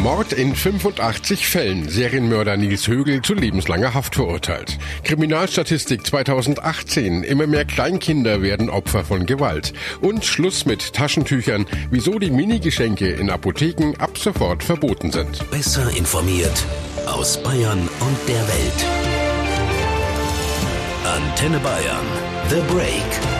Mord in 85 Fällen. Serienmörder Nils Högel zu lebenslanger Haft verurteilt. Kriminalstatistik 2018. Immer mehr Kleinkinder werden Opfer von Gewalt. Und Schluss mit Taschentüchern. Wieso die Minigeschenke in Apotheken ab sofort verboten sind. Besser informiert aus Bayern und der Welt. Antenne Bayern. The Break.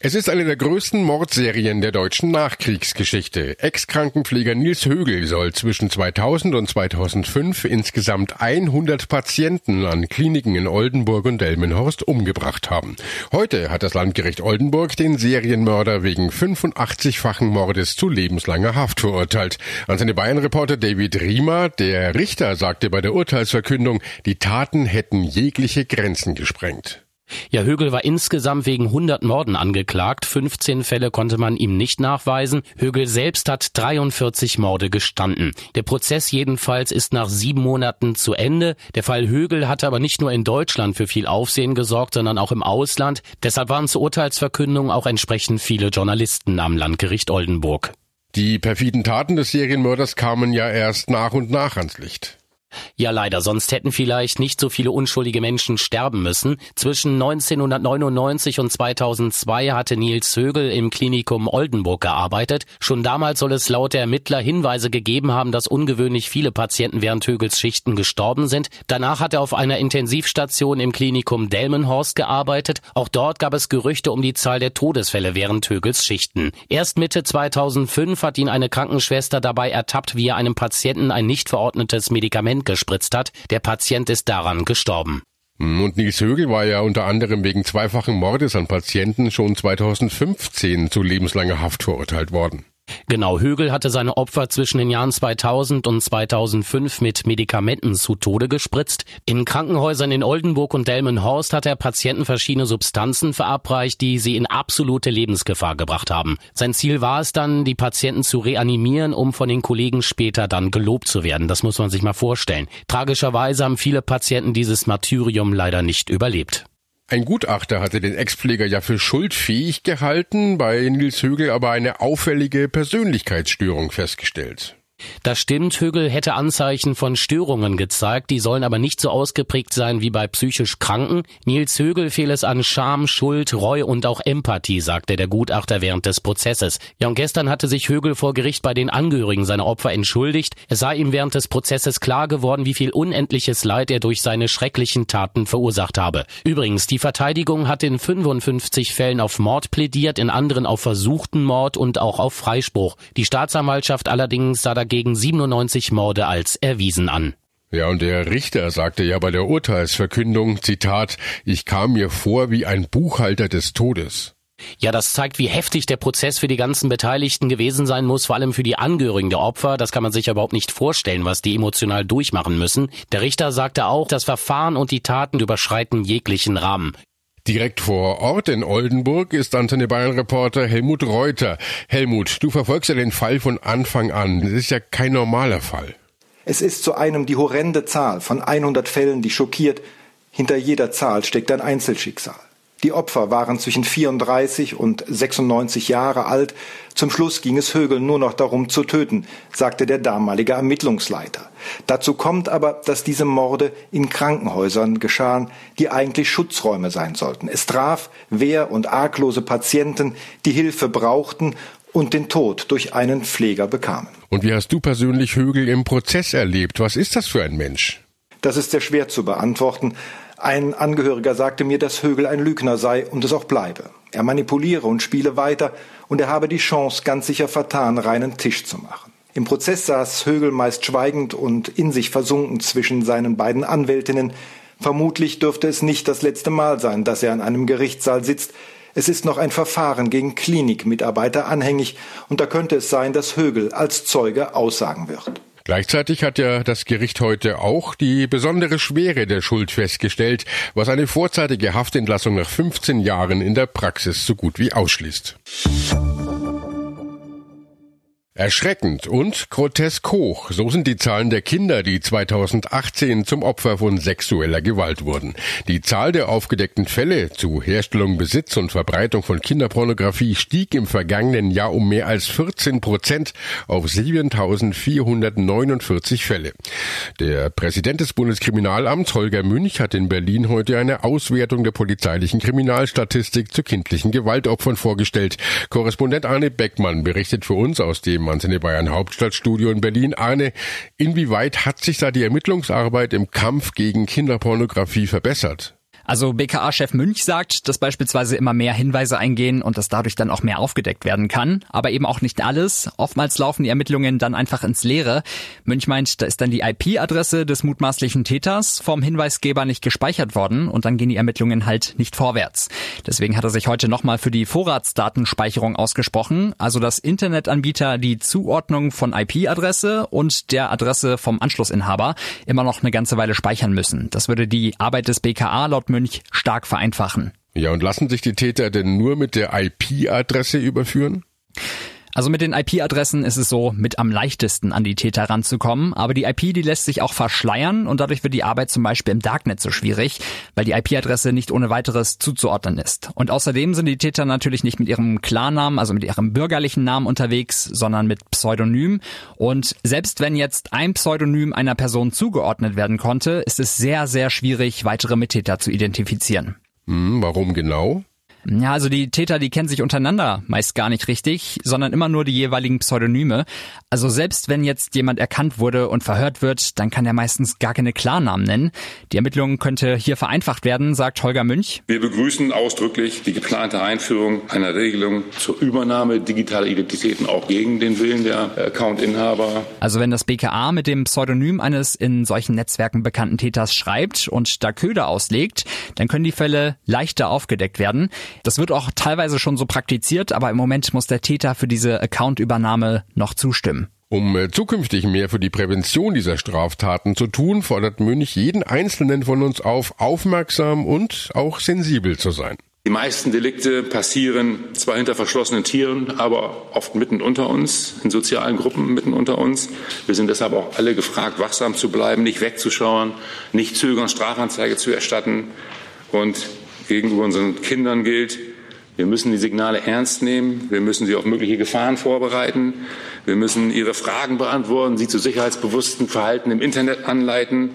Es ist eine der größten Mordserien der deutschen Nachkriegsgeschichte. Ex-Krankenpfleger Nils Högel soll zwischen 2000 und 2005 insgesamt 100 Patienten an Kliniken in Oldenburg und Delmenhorst umgebracht haben. Heute hat das Landgericht Oldenburg den Serienmörder wegen 85-fachen Mordes zu lebenslanger Haft verurteilt. An seine Bayern-Reporter David Riemer, der Richter sagte bei der Urteilsverkündung, die Taten hätten jegliche Grenzen gesprengt. Ja, Högel war insgesamt wegen 100 Morden angeklagt. 15 Fälle konnte man ihm nicht nachweisen. Högel selbst hat 43 Morde gestanden. Der Prozess jedenfalls ist nach sieben Monaten zu Ende. Der Fall Högel hatte aber nicht nur in Deutschland für viel Aufsehen gesorgt, sondern auch im Ausland. Deshalb waren zur Urteilsverkündung auch entsprechend viele Journalisten am Landgericht Oldenburg. Die perfiden Taten des Serienmörders kamen ja erst nach und nach ans Licht. Ja, leider, sonst hätten vielleicht nicht so viele unschuldige Menschen sterben müssen. Zwischen 1999 und 2002 hatte Nils Högel im Klinikum Oldenburg gearbeitet. Schon damals soll es laut der Ermittler Hinweise gegeben haben, dass ungewöhnlich viele Patienten während Högels Schichten gestorben sind. Danach hat er auf einer Intensivstation im Klinikum Delmenhorst gearbeitet. Auch dort gab es Gerüchte um die Zahl der Todesfälle während Högels Schichten. Erst Mitte 2005 hat ihn eine Krankenschwester dabei ertappt, wie er einem Patienten ein nicht verordnetes Medikament Medikament gespritzt hat. Der Patient ist daran gestorben. Und Nils Högel war ja unter anderem wegen zweifachen Mordes an Patienten schon 2015 zu lebenslanger Haft verurteilt worden. Genau, Högel hatte seine Opfer zwischen den Jahren 2000 und 2005 mit Medikamenten zu Tode gespritzt. In Krankenhäusern in Oldenburg und Delmenhorst hat er Patienten verschiedene Substanzen verabreicht, die sie in absolute Lebensgefahr gebracht haben. Sein Ziel war es dann, die Patienten zu reanimieren, um von den Kollegen später dann gelobt zu werden. Das muss man sich mal vorstellen. Tragischerweise haben viele Patienten dieses Martyrium leider nicht überlebt. Ein Gutachter hatte den Ex-Pfleger ja für schuldfähig gehalten, bei Nils Högel aber eine auffällige Persönlichkeitsstörung festgestellt. Das stimmt, Högel hätte Anzeichen von Störungen gezeigt, die sollen aber nicht so ausgeprägt sein wie bei psychisch Kranken. Nils Högel fehle es an Scham, Schuld, Reu und auch Empathie, sagte der Gutachter während des Prozesses. Ja, und gestern hatte sich Högel vor Gericht bei den Angehörigen seiner Opfer entschuldigt. Es sei ihm während des Prozesses klar geworden, wie viel unendliches Leid er durch seine schrecklichen Taten verursacht habe. Übrigens, die Verteidigung hat in 55 Fällen auf Mord plädiert, in anderen auf versuchten Mord und auch auf Freispruch. Die Staatsanwaltschaft allerdings sah dagegen 97 Morde als erwiesen an. Ja, und der Richter sagte ja bei der Urteilsverkündung, Zitat, ich kam mir vor wie ein Buchhalter des Todes. Ja, das zeigt, wie heftig der Prozess für die ganzen Beteiligten gewesen sein muss, vor allem für die Angehörigen der Opfer. Das kann man sich überhaupt nicht vorstellen, was die emotional durchmachen müssen. Der Richter sagte auch, das Verfahren und die Taten überschreiten jeglichen Rahmen. Direkt vor Ort in Oldenburg ist Antenne Bayern Reporter Helmut Reuter. Helmut, du verfolgst ja den Fall von Anfang an. Das ist ja kein normaler Fall. Es ist zu einem die horrende Zahl von 100 Fällen, die schockiert. Hinter jeder Zahl steckt ein Einzelschicksal. Die Opfer waren zwischen 34 und 96 Jahre alt. Zum Schluss ging es Högel nur noch darum zu töten, sagte der damalige Ermittlungsleiter. Dazu kommt aber, dass diese Morde in Krankenhäusern geschahen, die eigentlich Schutzräume sein sollten. Es traf wehr- und arglose Patienten, die Hilfe brauchten und den Tod durch einen Pfleger bekamen. Und wie hast du persönlich Högel im Prozess erlebt? Was ist das für ein Mensch? Das ist sehr schwer zu beantworten. Ein Angehöriger sagte mir, dass Högel ein Lügner sei und es auch bleibe. Er manipuliere und spiele weiter und er habe die Chance ganz sicher vertan, reinen Tisch zu machen. Im Prozess saß Högel meist schweigend und in sich versunken zwischen seinen beiden Anwältinnen. Vermutlich dürfte es nicht das letzte Mal sein, dass er an einem Gerichtssaal sitzt. Es ist noch ein Verfahren gegen Klinikmitarbeiter anhängig und da könnte es sein, dass Högel als Zeuge aussagen wird. Gleichzeitig hat ja das Gericht heute auch die besondere Schwere der Schuld festgestellt, was eine vorzeitige Haftentlassung nach 15 Jahren in der Praxis so gut wie ausschließt. Erschreckend und grotesk hoch, so sind die Zahlen der Kinder, die 2018 zum Opfer von sexueller Gewalt wurden. Die Zahl der aufgedeckten Fälle zu Herstellung, Besitz und Verbreitung von Kinderpornografie stieg im vergangenen Jahr um mehr als 14 Prozent auf 7.449 Fälle. Der Präsident des Bundeskriminalamts, Holger Münch, hat in Berlin heute eine Auswertung der polizeilichen Kriminalstatistik zu kindlichen Gewaltopfern vorgestellt. Korrespondent Arne Beckmann berichtet für uns aus dem im Antenne Bayern Hauptstadtstudio in Berlin. Arne, inwieweit hat sich da die Ermittlungsarbeit im Kampf gegen Kinderpornografie verbessert? Also BKA-Chef Münch sagt, dass beispielsweise immer mehr Hinweise eingehen und dass dadurch dann auch mehr aufgedeckt werden kann. Aber eben auch nicht alles. Oftmals laufen die Ermittlungen dann einfach ins Leere. Münch meint, da ist dann die IP-Adresse des mutmaßlichen Täters vom Hinweisgeber nicht gespeichert worden und dann gehen die Ermittlungen halt nicht vorwärts. Deswegen hat er sich heute nochmal für die Vorratsdatenspeicherung ausgesprochen, also dass Internetanbieter die Zuordnung von IP-Adresse und der Adresse vom Anschlussinhaber immer noch eine ganze Weile speichern müssen. Das würde die Arbeit des BKA laut Münch Münch stark vereinfachen. Ja, und lassen sich die Täter denn nur mit der IP-Adresse überführen? Also mit den IP-Adressen ist es so mit am leichtesten an die Täter ranzukommen, aber die IP, die lässt sich auch verschleiern und dadurch wird die Arbeit zum Beispiel im Darknet so schwierig, weil die IP-Adresse nicht ohne weiteres zuzuordnen ist. Und außerdem sind die Täter natürlich nicht mit ihrem Klarnamen, also mit ihrem bürgerlichen Namen unterwegs, sondern mit Pseudonym. Und selbst wenn jetzt ein Pseudonym einer Person zugeordnet werden konnte, ist es sehr, sehr schwierig, weitere Mittäter zu identifizieren. Hm, warum genau? Ja, also die Täter, die kennen sich untereinander meist gar nicht richtig, sondern immer nur die jeweiligen Pseudonyme. Also selbst wenn jetzt jemand erkannt wurde und verhört wird, dann kann er meistens gar keine Klarnamen nennen. Die Ermittlung könnte hier vereinfacht werden, sagt Holger Münch. Wir begrüßen ausdrücklich die geplante Einführung einer Regelung zur Übernahme digitaler Identitäten auch gegen den Willen der Accountinhaber. Also wenn das BKA mit dem Pseudonym eines in solchen Netzwerken bekannten Täters schreibt und da Köder auslegt, dann können die Fälle leichter aufgedeckt werden. Das wird auch teilweise schon so praktiziert, aber im Moment muss der Täter für diese Accountübernahme noch zustimmen. Um äh, zukünftig mehr für die Prävention dieser Straftaten zu tun, fordert Münch jeden Einzelnen von uns auf, aufmerksam und auch sensibel zu sein. Die meisten Delikte passieren zwar hinter verschlossenen Tieren, aber oft mitten unter uns, in sozialen Gruppen mitten unter uns. Wir sind deshalb auch alle gefragt, wachsam zu bleiben, nicht wegzuschauen, nicht zögern, Strafanzeige zu erstatten und gegenüber unseren Kindern gilt. Wir müssen die Signale ernst nehmen. Wir müssen sie auf mögliche Gefahren vorbereiten. Wir müssen ihre Fragen beantworten, sie zu sicherheitsbewusstem Verhalten im Internet anleiten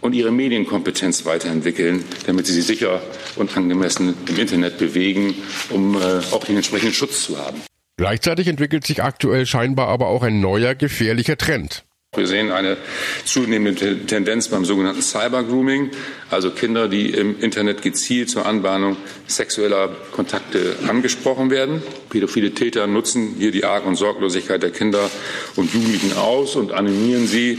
und ihre Medienkompetenz weiterentwickeln, damit sie sich sicher und angemessen im Internet bewegen, um äh, auch den entsprechenden Schutz zu haben. Gleichzeitig entwickelt sich aktuell scheinbar aber auch ein neuer gefährlicher Trend. Wir sehen eine zunehmende Tendenz beim sogenannten Cybergrooming, also Kinder, die im Internet gezielt zur Anbahnung sexueller Kontakte angesprochen werden. Pädophile Täter nutzen hier die Arg- und Sorglosigkeit der Kinder und Jugendlichen aus und animieren sie,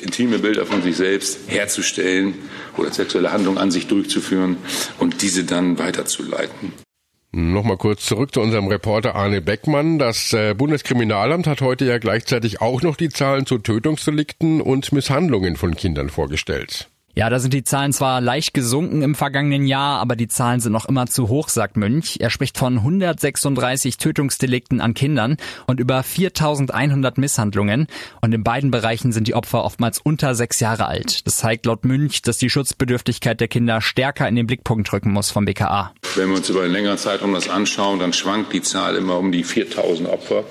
intime Bilder von sich selbst herzustellen oder sexuelle Handlungen an sich durchzuführen und diese dann weiterzuleiten. Nochmal kurz zurück zu unserem Reporter Arne Beckmann. Das äh, Bundeskriminalamt hat heute ja gleichzeitig auch noch die Zahlen zu Tötungsdelikten und Misshandlungen von Kindern vorgestellt. Ja, da sind die Zahlen zwar leicht gesunken im vergangenen Jahr, aber die Zahlen sind noch immer zu hoch, sagt Münch. Er spricht von 136 Tötungsdelikten an Kindern und über 4100 Misshandlungen. Und in beiden Bereichen sind die Opfer oftmals unter sechs Jahre alt. Das zeigt laut Münch, dass die Schutzbedürftigkeit der Kinder stärker in den Blickpunkt rücken muss vom BKA. Wenn wir uns über einen längeren Zeitraum das anschauen, dann schwankt die Zahl immer um die 4000 Opfer.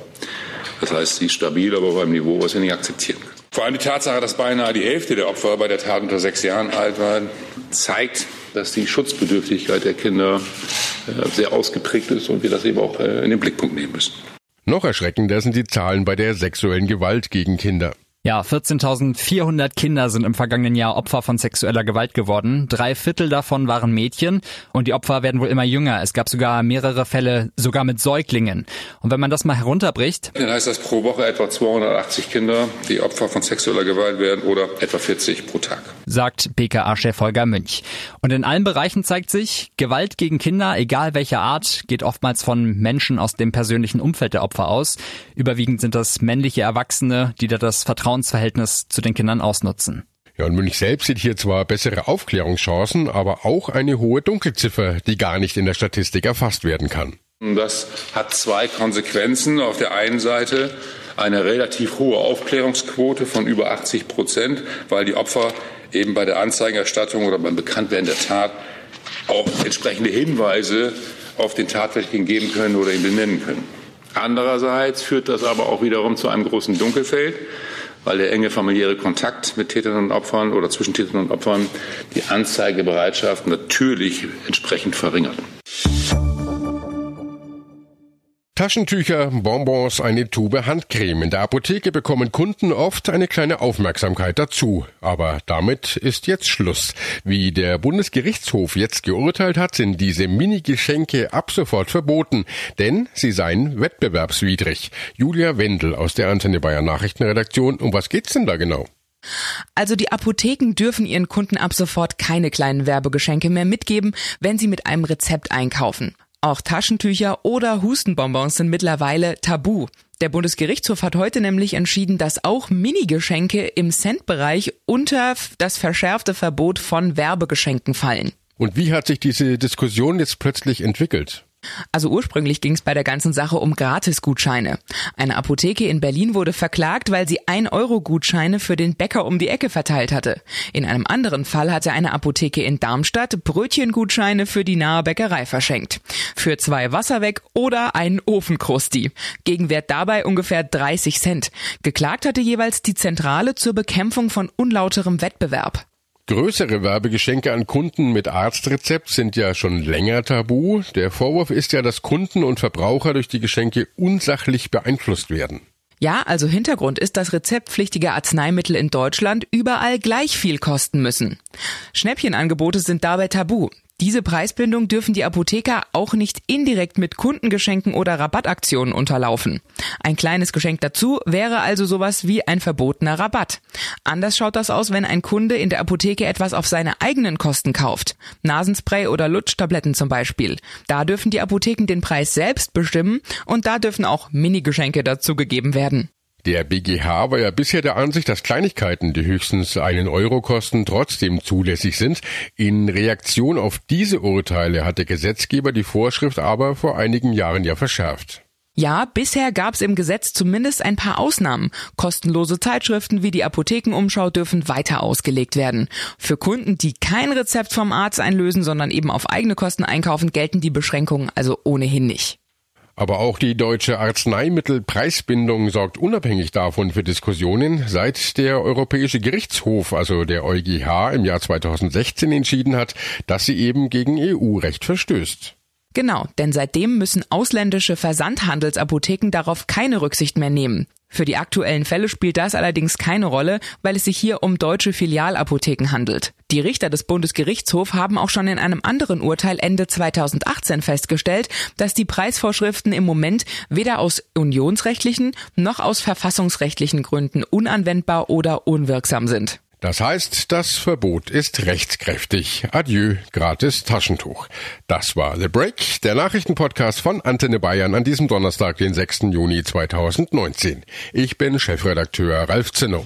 Das heißt, sie ist stabil, aber beim Niveau, was wir nicht akzeptieren können. Vor allem die Tatsache, dass beinahe die Hälfte der Opfer bei der Tat unter sechs Jahren alt waren, zeigt, dass die Schutzbedürftigkeit der Kinder äh, sehr ausgeprägt ist und wir das eben auch äh, in den Blickpunkt nehmen müssen. Noch erschreckender sind die Zahlen bei der sexuellen Gewalt gegen Kinder. Ja, 14.400 Kinder sind im vergangenen Jahr Opfer von sexueller Gewalt geworden. Drei Viertel davon waren Mädchen und die Opfer werden wohl immer jünger. Es gab sogar mehrere Fälle, sogar mit Säuglingen. Und wenn man das mal herunterbricht, dann heißt das pro Woche etwa 280 Kinder, die Opfer von sexueller Gewalt werden oder etwa 40 pro Tag. Sagt BKA-Chef Holger Münch. Und in allen Bereichen zeigt sich, Gewalt gegen Kinder, egal welcher Art, geht oftmals von Menschen aus dem persönlichen Umfeld der Opfer aus. Überwiegend sind das männliche Erwachsene, die da das Vertrauen Vertrauensverhältnis zu den Kindern ausnutzen. Ja, und Münch selbst sieht hier zwar bessere Aufklärungschancen, aber auch eine hohe Dunkelziffer, die gar nicht in der Statistik erfasst werden kann. Das hat zwei Konsequenzen. Auf der einen Seite eine relativ hohe Aufklärungsquote von über 80 Prozent, weil die Opfer eben bei der Anzeigenerstattung oder beim Bekanntwerden der Tat auch entsprechende Hinweise auf den Tatverdächtigen geben können oder ihn benennen können. Andererseits führt das aber auch wiederum zu einem großen Dunkelfeld, weil der enge familiäre Kontakt mit Tätern und Opfern oder zwischen Tätern und Opfern die Anzeigebereitschaft natürlich entsprechend verringert. Taschentücher, Bonbons, eine Tube Handcreme. In der Apotheke bekommen Kunden oft eine kleine Aufmerksamkeit dazu. Aber damit ist jetzt Schluss. Wie der Bundesgerichtshof jetzt geurteilt hat, sind diese Mini-Geschenke ab sofort verboten, denn sie seien wettbewerbswidrig. Julia Wendel aus der Antenne Bayern Nachrichtenredaktion. Um was geht's denn da genau? Also die Apotheken dürfen ihren Kunden ab sofort keine kleinen Werbegeschenke mehr mitgeben, wenn sie mit einem Rezept einkaufen. Auch Taschentücher oder Hustenbonbons sind mittlerweile tabu. Der Bundesgerichtshof hat heute nämlich entschieden, dass auch Minigeschenke im Centbereich unter das verschärfte Verbot von Werbegeschenken fallen. Und wie hat sich diese Diskussion jetzt plötzlich entwickelt? Also ursprünglich ging es bei der ganzen Sache um Gratisgutscheine. Eine Apotheke in Berlin wurde verklagt, weil sie 1-Euro-Gutscheine für den Bäcker um die Ecke verteilt hatte. In einem anderen Fall hatte eine Apotheke in Darmstadt Brötchengutscheine für die nahe Bäckerei verschenkt. Für zwei Wasserweg oder einen Ofenkrusti. Gegenwert dabei ungefähr 30 Cent. Geklagt hatte jeweils die Zentrale zur Bekämpfung von unlauterem Wettbewerb. Größere Werbegeschenke an Kunden mit Arztrezept sind ja schon länger tabu. Der Vorwurf ist ja, dass Kunden und Verbraucher durch die Geschenke unsachlich beeinflusst werden. Ja, also Hintergrund ist, dass rezeptpflichtige Arzneimittel in Deutschland überall gleich viel kosten müssen. Schnäppchenangebote sind dabei tabu. Diese Preisbindung dürfen die Apotheker auch nicht indirekt mit Kundengeschenken oder Rabattaktionen unterlaufen. Ein kleines Geschenk dazu wäre also sowas wie ein verbotener Rabatt. Anders schaut das aus, wenn ein Kunde in der Apotheke etwas auf seine eigenen Kosten kauft. Nasenspray oder Lutschtabletten zum Beispiel. Da dürfen die Apotheken den Preis selbst bestimmen und da dürfen auch Minigeschenke dazugegeben werden. Der BGH war ja bisher der Ansicht, dass Kleinigkeiten, die höchstens einen Euro kosten, trotzdem zulässig sind. In Reaktion auf diese Urteile hat der Gesetzgeber die Vorschrift aber vor einigen Jahren ja verschärft. Ja, bisher gab es im Gesetz zumindest ein paar Ausnahmen. Kostenlose Zeitschriften wie die Apothekenumschau dürfen weiter ausgelegt werden. Für Kunden, die kein Rezept vom Arzt einlösen, sondern eben auf eigene Kosten einkaufen, gelten die Beschränkungen also ohnehin nicht. Aber auch die deutsche Arzneimittelpreisbindung sorgt unabhängig davon für Diskussionen, seit der Europäische Gerichtshof, also der EuGH, im Jahr 2016 entschieden hat, dass sie eben gegen EU-Recht verstößt. Genau, denn seitdem müssen ausländische Versandhandelsapotheken darauf keine Rücksicht mehr nehmen. Für die aktuellen Fälle spielt das allerdings keine Rolle, weil es sich hier um deutsche Filialapotheken handelt. Die Richter des Bundesgerichtshofs haben auch schon in einem anderen Urteil Ende 2018 festgestellt, dass die Preisvorschriften im Moment weder aus unionsrechtlichen noch aus verfassungsrechtlichen Gründen unanwendbar oder unwirksam sind. Das heißt, das Verbot ist rechtskräftig. Adieu, gratis Taschentuch. Das war The Break, der Nachrichtenpodcast von Antenne Bayern an diesem Donnerstag, den 6. Juni 2019. Ich bin Chefredakteur Ralf Zinno.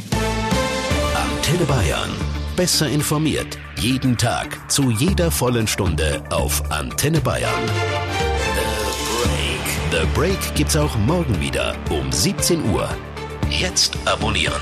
Antenne Bayern. Besser informiert. Jeden Tag. Zu jeder vollen Stunde auf Antenne Bayern. The Break. The Break gibt's auch morgen wieder um 17 Uhr. Jetzt abonnieren.